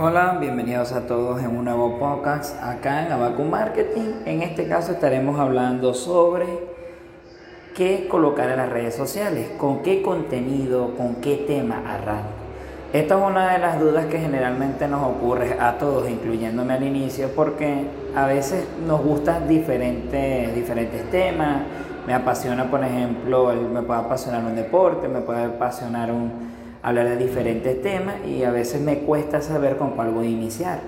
Hola, bienvenidos a todos en un nuevo podcast acá en Abacu Marketing. En este caso estaremos hablando sobre qué colocar en las redes sociales, con qué contenido, con qué tema arranco. Esta es una de las dudas que generalmente nos ocurre a todos, incluyéndome al inicio, porque a veces nos gustan diferentes, diferentes temas. Me apasiona, por ejemplo, me puede apasionar un deporte, me puede apasionar un hablar de diferentes temas y a veces me cuesta saber con cuál voy a iniciar.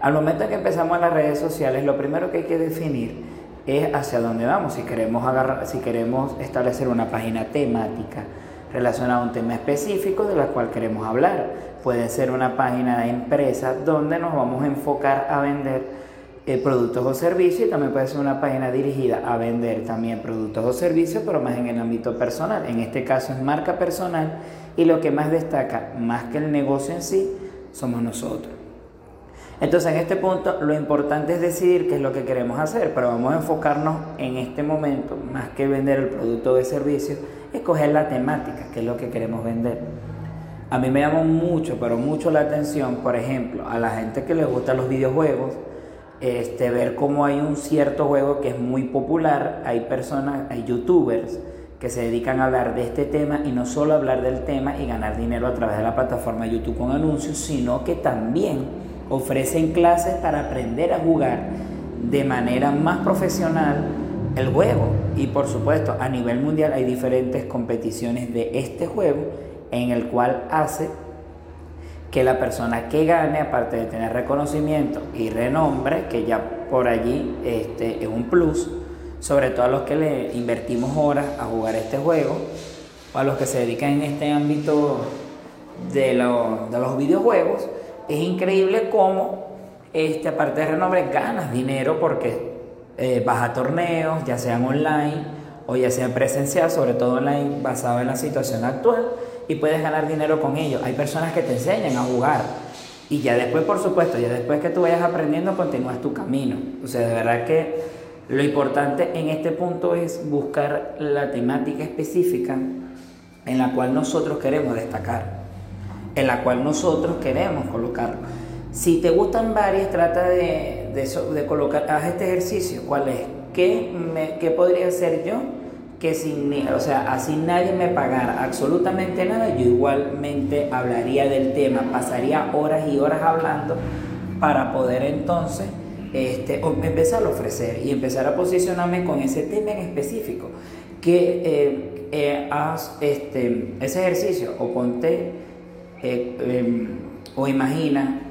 Al momento que empezamos en las redes sociales, lo primero que hay que definir es hacia dónde vamos. Si queremos, agarrar, si queremos establecer una página temática relacionada a un tema específico de la cual queremos hablar, puede ser una página de empresa donde nos vamos a enfocar a vender eh, productos o servicios y también puede ser una página dirigida a vender también productos o servicios, pero más en el ámbito personal. En este caso es marca personal y lo que más destaca, más que el negocio en sí, somos nosotros. Entonces en este punto lo importante es decidir qué es lo que queremos hacer, pero vamos a enfocarnos en este momento, más que vender el producto o el servicio, escoger la temática, que es lo que queremos vender. A mí me llama mucho, pero mucho la atención, por ejemplo, a la gente que le gustan los videojuegos, este, ver cómo hay un cierto juego que es muy popular, hay personas, hay youtubers que se dedican a hablar de este tema y no solo hablar del tema y ganar dinero a través de la plataforma YouTube con anuncios, sino que también ofrecen clases para aprender a jugar de manera más profesional el juego. Y por supuesto, a nivel mundial hay diferentes competiciones de este juego en el cual hace que la persona que gane, aparte de tener reconocimiento y renombre, que ya por allí este, es un plus, sobre todo a los que le invertimos horas a jugar este juego, o a los que se dedican en este ámbito de, los videojuegos, es increíble cómo, este, aparte de renombre, ganas dinero porque eh, vas a torneos, ya sean online o ya sean presencial, sobre todo online, basado en la situación actual, y puedes ganar dinero con ello. Hay personas que te enseñan a jugar. Y ya después, por supuesto, ya después que tú vayas aprendiendo, continúas tu camino. O sea, de verdad que lo importante en este punto es buscar la temática específica en la cual nosotros queremos destacar, en la cual nosotros queremos colocarlo. Si te gustan varias, trata de, de, colocar, haz este ejercicio. ¿Cuál es? ¿Qué, me, ¿Qué podría hacer yo? Que sin, o sea, así nadie me pagara absolutamente nada, yo igualmente hablaría del tema, pasaría horas y horas hablando para poder entonces este, empezar a ofrecer y empezar a posicionarme con ese tema en específico. Que eh, eh, haz este, ese ejercicio o ponte eh, em, o imagina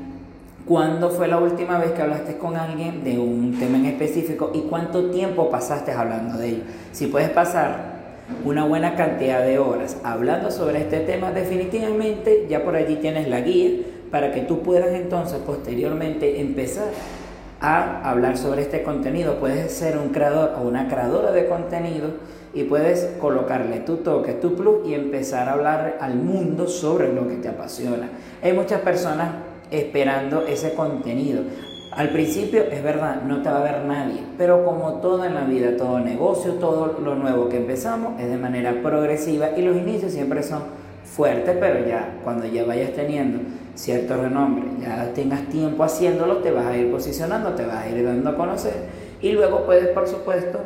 cuándo fue la última vez que hablaste con alguien de un tema en específico y cuánto tiempo pasaste hablando de ello. Si puedes pasar una buena cantidad de horas hablando sobre este tema, definitivamente ya por allí tienes la guía para que tú puedas entonces posteriormente empezar a hablar sobre este contenido. Puedes ser un creador o una creadora de contenido y puedes colocarle tu toque, tu plus y empezar a hablar al mundo sobre lo que te apasiona. Hay muchas personas esperando ese contenido. Al principio es verdad, no te va a ver nadie, pero como todo en la vida, todo negocio, todo lo nuevo que empezamos es de manera progresiva y los inicios siempre son fuertes, pero ya cuando ya vayas teniendo cierto renombre, ya tengas tiempo haciéndolo, te vas a ir posicionando, te vas a ir dando a conocer y luego puedes, por supuesto,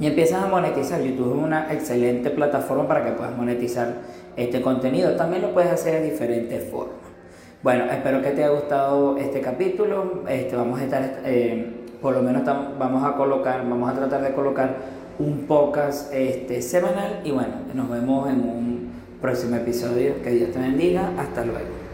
y empiezas a monetizar. YouTube es una excelente plataforma para que puedas monetizar este contenido. También lo puedes hacer de diferentes formas. Bueno, espero que te haya gustado este capítulo. Este, vamos a estar, eh, por lo menos vamos a colocar, vamos a tratar de colocar un podcast este, semanal y bueno, nos vemos en un próximo episodio. Que Dios te bendiga. Hasta luego.